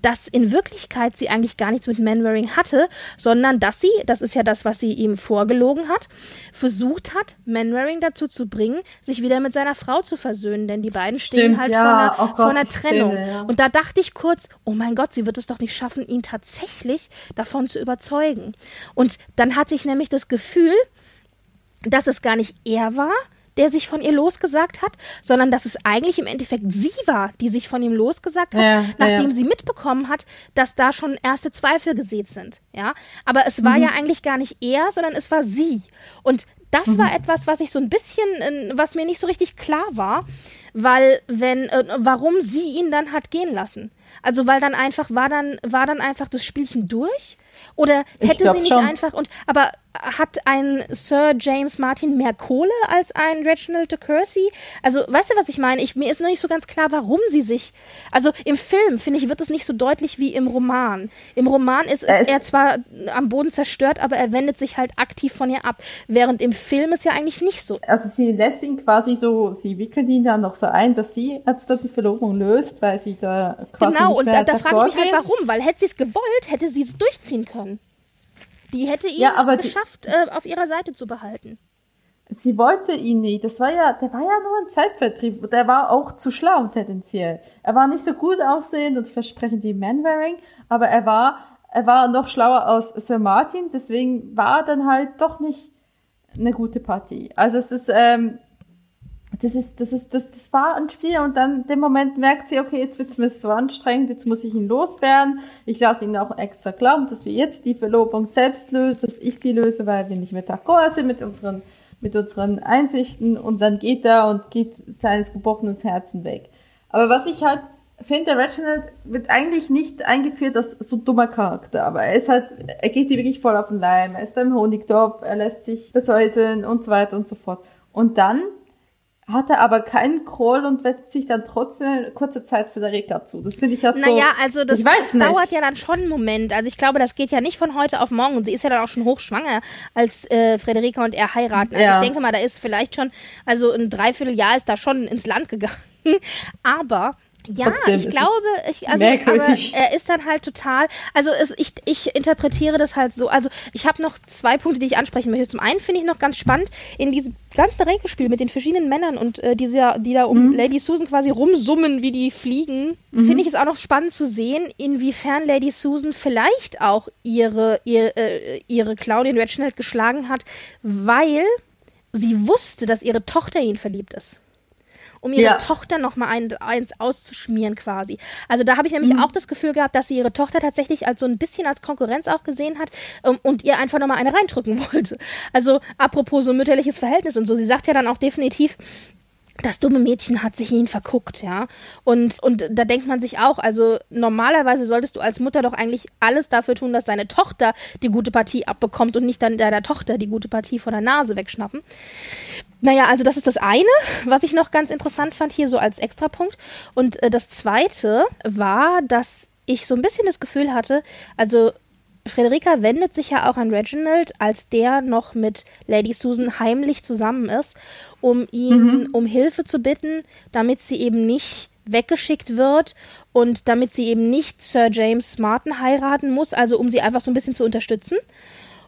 dass in Wirklichkeit sie eigentlich gar nichts mit Manwaring hatte, sondern dass sie, das ist ja das, was sie ihm vorgelogen hat, versucht hat, Manwaring dazu zu bringen, sich wieder mit seiner Frau zu versöhnen, denn die beiden stehen Stimmt, halt ja. vor einer, oh Gott, vor einer Trennung. Szene, ja. Und da dachte ich kurz, oh mein Gott, sie wird es doch nicht schaffen, ihn tatsächlich davon zu überzeugen. Und dann hatte ich nämlich das Gefühl, dass es gar nicht er war, der sich von ihr losgesagt hat, sondern dass es eigentlich im Endeffekt sie war, die sich von ihm losgesagt hat, ja, nachdem ja. sie mitbekommen hat, dass da schon erste Zweifel gesät sind. Ja, aber es war mhm. ja eigentlich gar nicht er, sondern es war sie. Und das mhm. war etwas, was ich so ein bisschen, was mir nicht so richtig klar war, weil wenn, äh, warum sie ihn dann hat gehen lassen. Also weil dann einfach war dann war dann einfach das Spielchen durch oder hätte sie nicht schon. einfach und aber hat ein Sir James Martin mehr Kohle als ein Reginald de Courcy? Also, weißt du, was ich meine? Ich, mir ist noch nicht so ganz klar, warum sie sich. Also im Film, finde ich, wird es nicht so deutlich wie im Roman. Im Roman ist, ist er zwar am Boden zerstört, aber er wendet sich halt aktiv von ihr ab. Während im Film ist ja eigentlich nicht so. Also sie lässt ihn quasi so, sie wickelt ihn dann noch so ein, dass sie jetzt da die Verlobung löst, weil sie da quasi. Genau, und da, da frage ich mich halt warum, weil hätte sie es gewollt, hätte sie es durchziehen können. Die hätte ihn ja, aber geschafft, die, äh, auf ihrer Seite zu behalten. Sie wollte ihn nicht. Das war ja, der war ja nur ein Zeitvertrieb. Der war auch zu schlau tendenziell. Er war nicht so gut aussehend und versprechend wie Manwaring, aber er war, er war noch schlauer als Sir Martin. Deswegen war er dann halt doch nicht eine gute Partie. Also es ist, ähm, das ist, das ist, das, das war ein Spiel und dann dem Moment merkt sie, okay, jetzt wird's mir so anstrengend, jetzt muss ich ihn loswerden. Ich lasse ihn auch extra glauben, dass wir jetzt die Verlobung selbst lösen, dass ich sie löse, weil wir nicht mehr d'accord sind mit unseren mit unseren Einsichten und dann geht er und geht seines gebrochenen Herzen weg. Aber was ich halt finde, Reginald wird eigentlich nicht eingeführt als so dummer Charakter, aber er ist halt, er geht dir wirklich voll auf den Leim, er ist im Honigtopf, er lässt sich besäuseln und so weiter und so fort. Und dann hat er aber keinen Crawl und wettet sich dann trotzdem kurze Zeit für Reka zu. Das finde ich halt naja, so. Naja, also das, das dauert ja dann schon einen Moment. Also ich glaube, das geht ja nicht von heute auf morgen. Und sie ist ja dann auch schon hochschwanger, als äh, Frederika und er heiraten. Also ja. ich denke mal, da ist vielleicht schon, also ein Dreivierteljahr ist da schon ins Land gegangen. aber ja, Trotzdem ich glaube, ich, also, aber er ist dann halt total, also es, ich, ich interpretiere das halt so, also ich habe noch zwei Punkte, die ich ansprechen möchte. Zum einen finde ich noch ganz spannend, in diesem ganzen Ränkespiel mit den verschiedenen Männern und äh, diese, die da um mhm. Lady Susan quasi rumsummen, wie die fliegen, mhm. finde ich es auch noch spannend zu sehen, inwiefern Lady Susan vielleicht auch ihre, ihr, äh, ihre Claudia Reginald geschlagen hat, weil sie wusste, dass ihre Tochter ihn verliebt ist um ihre ja. Tochter noch mal ein, eins auszuschmieren quasi. Also da habe ich nämlich mhm. auch das Gefühl gehabt, dass sie ihre Tochter tatsächlich als so ein bisschen als Konkurrenz auch gesehen hat um, und ihr einfach noch mal eine reindrücken wollte. Also apropos so mütterliches Verhältnis und so. Sie sagt ja dann auch definitiv, das dumme Mädchen hat sich in ihn verguckt, ja. Und, und da denkt man sich auch, also normalerweise solltest du als Mutter doch eigentlich alles dafür tun, dass deine Tochter die gute Partie abbekommt und nicht dann deiner Tochter die gute Partie von der Nase wegschnappen. Naja, also das ist das eine, was ich noch ganz interessant fand hier so als Extrapunkt. Und äh, das zweite war, dass ich so ein bisschen das Gefühl hatte, also Frederika wendet sich ja auch an Reginald, als der noch mit Lady Susan heimlich zusammen ist, um ihn mhm. um Hilfe zu bitten, damit sie eben nicht weggeschickt wird und damit sie eben nicht Sir James Martin heiraten muss, also um sie einfach so ein bisschen zu unterstützen.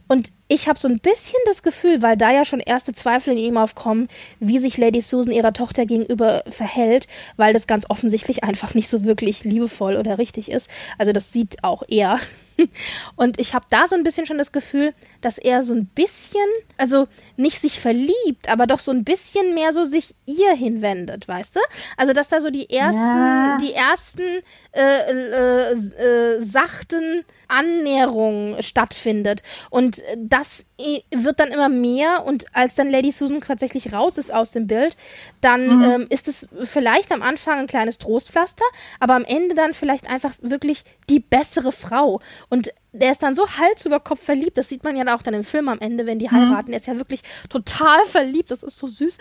Und ich habe so ein bisschen das Gefühl, weil da ja schon erste Zweifel in ihm aufkommen, wie sich Lady Susan ihrer Tochter gegenüber verhält, weil das ganz offensichtlich einfach nicht so wirklich liebevoll oder richtig ist. Also das sieht auch er. Und ich habe da so ein bisschen schon das Gefühl, dass er so ein bisschen, also nicht sich verliebt, aber doch so ein bisschen mehr so sich ihr hinwendet, weißt du? Also dass da so die ersten, ja. die ersten äh, äh, äh, sachten Annäherung stattfindet. Und das wird dann immer mehr und als dann Lady Susan tatsächlich raus ist aus dem Bild, dann mhm. ähm, ist es vielleicht am Anfang ein kleines Trostpflaster, aber am Ende dann vielleicht einfach wirklich die bessere Frau. Und der ist dann so Hals über Kopf verliebt, das sieht man ja auch dann im Film am Ende, wenn die mhm. heiraten. Er ist ja wirklich total verliebt, das ist so süß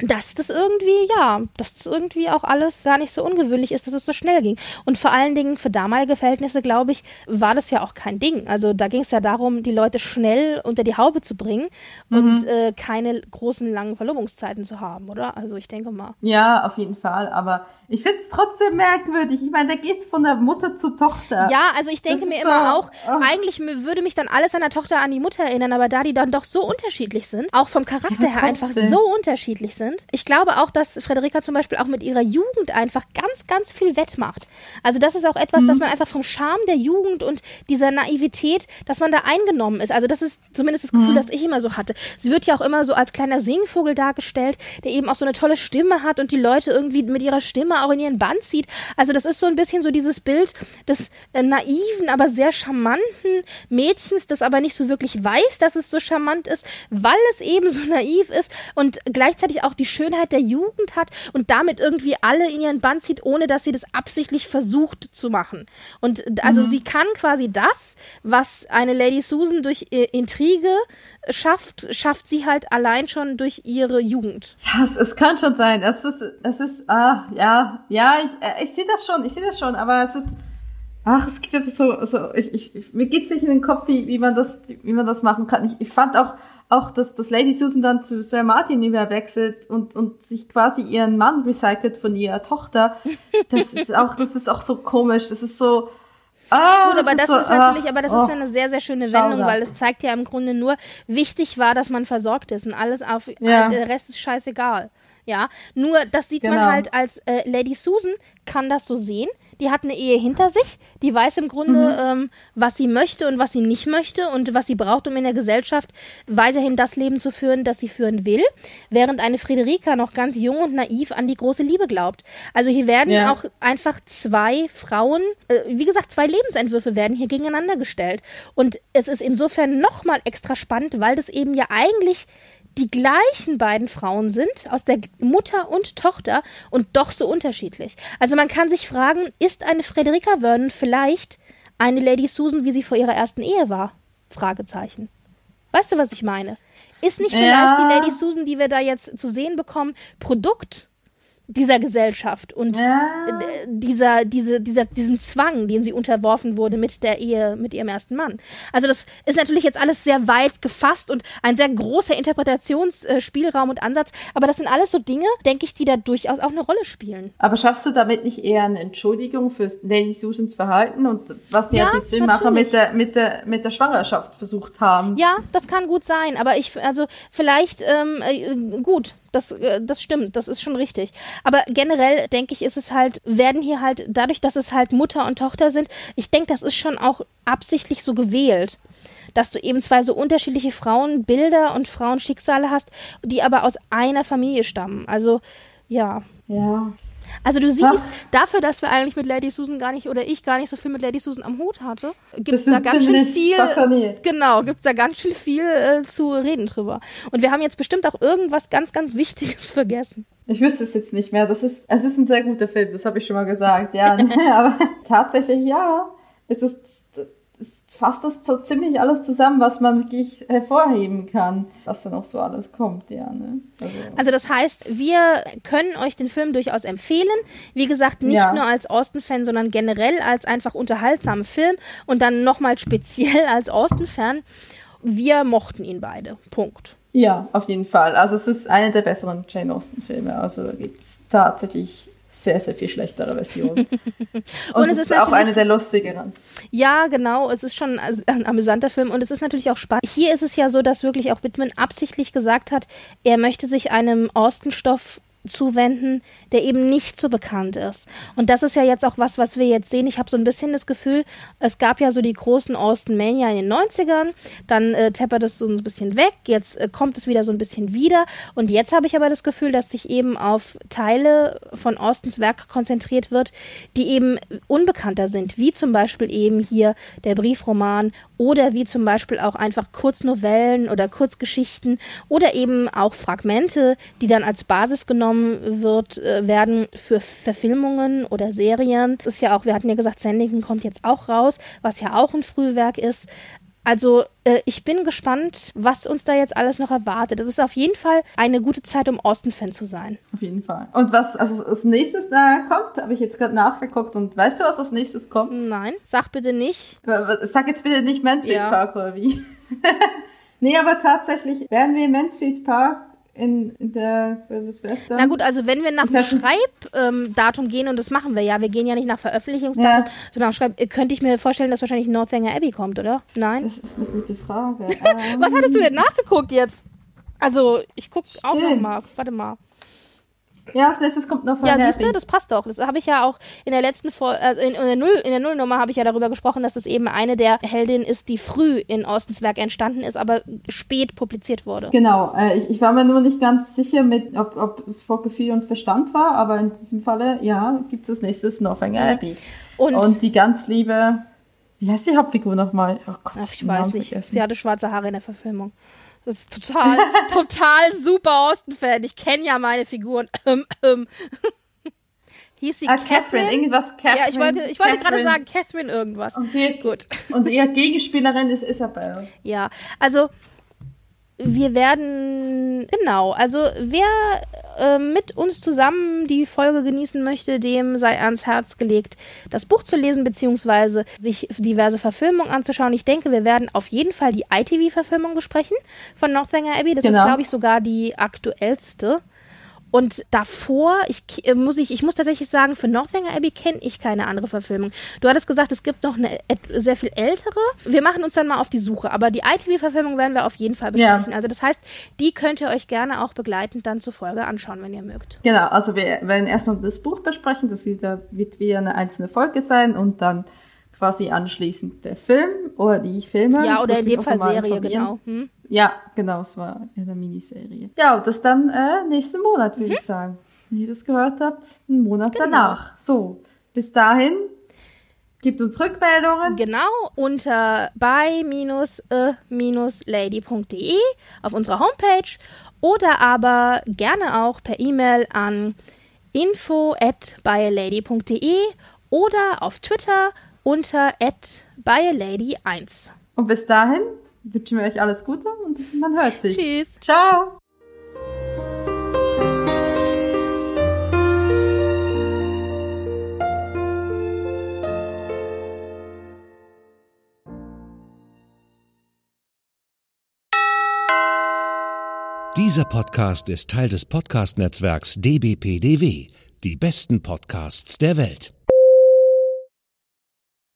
dass das irgendwie, ja, dass das irgendwie auch alles gar nicht so ungewöhnlich ist, dass es so schnell ging. Und vor allen Dingen für damalige Verhältnisse, glaube ich, war das ja auch kein Ding. Also da ging es ja darum, die Leute schnell unter die Haube zu bringen mhm. und äh, keine großen, langen Verlobungszeiten zu haben, oder? Also ich denke mal. Ja, auf jeden Fall. Aber ich finde es trotzdem merkwürdig. Ich meine, der geht von der Mutter zur Tochter. Ja, also ich denke mir so, immer auch, oh. eigentlich würde mich dann alles an der Tochter an die Mutter erinnern, aber da die dann doch so unterschiedlich sind, auch vom Charakter ja, her einfach so unterschiedlich sind. Ich glaube auch, dass Frederika zum Beispiel auch mit ihrer Jugend einfach ganz, ganz viel wettmacht. Also das ist auch etwas, mhm. dass man einfach vom Charme der Jugend und dieser Naivität, dass man da eingenommen ist. Also das ist zumindest das Gefühl, mhm. das ich immer so hatte. Sie wird ja auch immer so als kleiner Singvogel dargestellt, der eben auch so eine tolle Stimme hat und die Leute irgendwie mit ihrer Stimme auch in ihren Band zieht. Also das ist so ein bisschen so dieses Bild des äh, naiven, aber sehr charmanten Mädchens, das aber nicht so wirklich weiß, dass es so charmant ist, weil es eben so naiv ist und gleichzeitig auch die Schönheit der Jugend hat und damit irgendwie alle in ihren Band zieht, ohne dass sie das absichtlich versucht zu machen. Und also mhm. sie kann quasi das, was eine Lady Susan durch äh, Intrige schafft, schafft sie halt allein schon durch ihre Jugend. Ja, es, es kann schon sein. Es ist, es ist, ah, ja, ja, ich, äh, ich sehe das schon, ich sehe das schon, aber es ist, ach, es gibt einfach so, so, ich, ich, mir geht's nicht in den Kopf, wie, wie man das, wie man das machen kann. Ich, ich fand auch, auch, dass, dass Lady Susan dann zu Sir Martin überwechselt und, und sich quasi ihren Mann recycelt von ihrer Tochter. Das ist auch, das ist auch so komisch. Das ist so, Ah, Gut, aber das, das ist, so, ist natürlich, aber das oh, ist eine sehr, sehr schöne Wendung, weil es zeigt ja im Grunde nur, wichtig war, dass man versorgt ist und alles auf, ja. der Rest ist scheißegal. Ja, nur das sieht genau. man halt als äh, Lady Susan kann das so sehen. Die hat eine Ehe hinter sich, die weiß im Grunde, mhm. ähm, was sie möchte und was sie nicht möchte und was sie braucht, um in der Gesellschaft weiterhin das Leben zu führen, das sie führen will, während eine Friederika noch ganz jung und naiv an die große Liebe glaubt. Also hier werden ja. auch einfach zwei Frauen, äh, wie gesagt, zwei Lebensentwürfe werden hier gegeneinander gestellt. Und es ist insofern nochmal extra spannend, weil das eben ja eigentlich die gleichen beiden Frauen sind, aus der Mutter und Tochter und doch so unterschiedlich. Also man kann sich fragen, ist eine Frederica Vernon vielleicht eine Lady Susan, wie sie vor ihrer ersten Ehe war? Fragezeichen. Weißt du, was ich meine? Ist nicht vielleicht ja. die Lady Susan, die wir da jetzt zu sehen bekommen, Produkt dieser Gesellschaft und ja. dieser, diese, dieser, diesem Zwang, den sie unterworfen wurde mit der Ehe, mit ihrem ersten Mann. Also das ist natürlich jetzt alles sehr weit gefasst und ein sehr großer Interpretationsspielraum und Ansatz, aber das sind alles so Dinge, denke ich, die da durchaus auch eine Rolle spielen. Aber schaffst du damit nicht eher eine Entschuldigung für Lady Susans Verhalten und was ja, ja die Filmmacher mit der, mit, der, mit der Schwangerschaft versucht haben? Ja, das kann gut sein, aber ich, also vielleicht, ähm, äh, gut, das, äh, das stimmt, das ist schon richtig. Aber generell denke ich, ist es halt, werden hier halt, dadurch, dass es halt Mutter und Tochter sind, ich denke, das ist schon auch absichtlich so gewählt dass du eben zwei so unterschiedliche Frauenbilder und Frauenschicksale hast, die aber aus einer Familie stammen. Also, ja. Ja. Also du siehst, Ach. dafür, dass wir eigentlich mit Lady Susan gar nicht oder ich gar nicht so viel mit Lady Susan am Hut hatte, gibt es da ganz schön viel. Passioniert. Genau, gibt es da ganz schön viel äh, zu reden drüber. Und wir haben jetzt bestimmt auch irgendwas ganz, ganz Wichtiges vergessen. Ich wüsste es jetzt nicht mehr. Das ist, es ist ein sehr guter Film, das habe ich schon mal gesagt, ja. Aber tatsächlich ja. Es ist fasst das so ziemlich alles zusammen, was man wirklich hervorheben kann, was dann auch so alles kommt, ja. Ne? Also, also, das heißt, wir können euch den Film durchaus empfehlen. Wie gesagt, nicht ja. nur als Austin-Fan, sondern generell als einfach unterhaltsamen Film und dann nochmal speziell als Austin-Fan. Wir mochten ihn beide. Punkt. Ja, auf jeden Fall. Also es ist einer der besseren Jane Austen-Filme. Also da gibt es tatsächlich sehr, sehr viel schlechtere Version. Und, und es ist, ist auch eine der lustigeren. Ja, genau. Es ist schon ein amüsanter Film und es ist natürlich auch spannend. Hier ist es ja so, dass wirklich auch Whitman absichtlich gesagt hat, er möchte sich einem Austen-Stoff zuwenden, der eben nicht so bekannt ist. Und das ist ja jetzt auch was, was wir jetzt sehen. Ich habe so ein bisschen das Gefühl, es gab ja so die großen Austin Mania in den 90ern, dann äh, teppert es so ein bisschen weg, jetzt äh, kommt es wieder so ein bisschen wieder und jetzt habe ich aber das Gefühl, dass sich eben auf Teile von Austins Werk konzentriert wird, die eben unbekannter sind, wie zum Beispiel eben hier der Briefroman oder wie zum Beispiel auch einfach Kurznovellen oder Kurzgeschichten oder eben auch Fragmente, die dann als Basis genommen wird, äh, werden für Verfilmungen oder Serien. Das ist ja auch, wir hatten ja gesagt, Sandington kommt jetzt auch raus, was ja auch ein Frühwerk ist. Also äh, ich bin gespannt, was uns da jetzt alles noch erwartet. Es ist auf jeden Fall eine gute Zeit, um Austin-Fan zu sein. Auf jeden Fall. Und was also als nächstes da kommt, habe ich jetzt gerade nachgeguckt und weißt du, was als nächstes kommt? Nein, sag bitte nicht. Sag jetzt bitte nicht Mansfield ja. Park oder wie? nee, aber tatsächlich werden wir Mansfield Park in, in der Western. Na gut, also wenn wir nach dem Schreibdatum ähm, gehen, und das machen wir ja, wir gehen ja nicht nach Veröffentlichungsdatum, ja. sondern nach Schreib, äh, könnte ich mir vorstellen, dass wahrscheinlich Northanger Abbey kommt, oder? Nein? Das ist eine gute Frage. Was hattest du denn nachgeguckt jetzt? Also, ich gucke auch noch mal. Warte mal. Ja, als nächstes kommt noch von Ja, siehst du, das passt doch. Das habe ich ja auch in der letzten Folge, äh, in, in, der Null, in der Nullnummer habe ich ja darüber gesprochen, dass es eben eine der Heldinnen ist, die früh in Austens Werk entstanden ist, aber spät publiziert wurde. Genau. Äh, ich, ich war mir nur nicht ganz sicher, mit, ob, ob es vor Gefühl und Verstand war, aber in diesem Falle, ja, gibt es als nächstes Northanger Abbey. Und, und die ganz liebe, wie heißt die Hauptfigur nochmal? Oh Gott, Ach, ich weiß nicht. Vergessen. Sie hatte schwarze Haare in der Verfilmung. Das ist total, total super Austen-Fan. Ich kenne ja meine Figuren. Ähm, ähm. Hieß sie ah, Catherine? Catherine? Irgendwas Catherine. Ja, ich wollte, ich wollte gerade sagen Catherine irgendwas. Und die, Gut. Und ihre Gegenspielerin ist Isabel. Ja, also wir werden, genau, also wer äh, mit uns zusammen die Folge genießen möchte, dem sei ans Herz gelegt, das Buch zu lesen, beziehungsweise sich diverse Verfilmungen anzuschauen. Ich denke, wir werden auf jeden Fall die ITV-Verfilmung besprechen von Northanger Abbey. Das genau. ist, glaube ich, sogar die aktuellste. Und davor, ich äh, muss ich, ich muss tatsächlich sagen, für Northanger Abbey kenne ich keine andere Verfilmung. Du hattest gesagt, es gibt noch eine sehr viel ältere. Wir machen uns dann mal auf die Suche, aber die ITV-Verfilmung werden wir auf jeden Fall besprechen. Ja. Also das heißt, die könnt ihr euch gerne auch begleitend dann zur Folge anschauen, wenn ihr mögt. Genau, also wir werden erstmal das Buch besprechen, das wird, wird wieder eine einzelne Folge sein und dann quasi anschließend der Film oder die Filme. Ja, oder in dem Fall Serie, genau. Hm? Ja, genau, es war eine Miniserie. Ja, und das dann äh, nächsten Monat, würde mhm. ich sagen. Wenn ihr das gehört habt, einen Monat genau. danach. So, bis dahin. Gibt uns Rückmeldungen. Genau, unter by-lady.de auf unserer Homepage oder aber gerne auch per E-Mail an info at bylady.de oder auf Twitter unter at bylady1. Und bis dahin wünschen wir euch alles Gute und man hört sich. Tschüss. Ciao. Dieser Podcast ist Teil des Podcast-Netzwerks dbpdw, die besten Podcasts der Welt.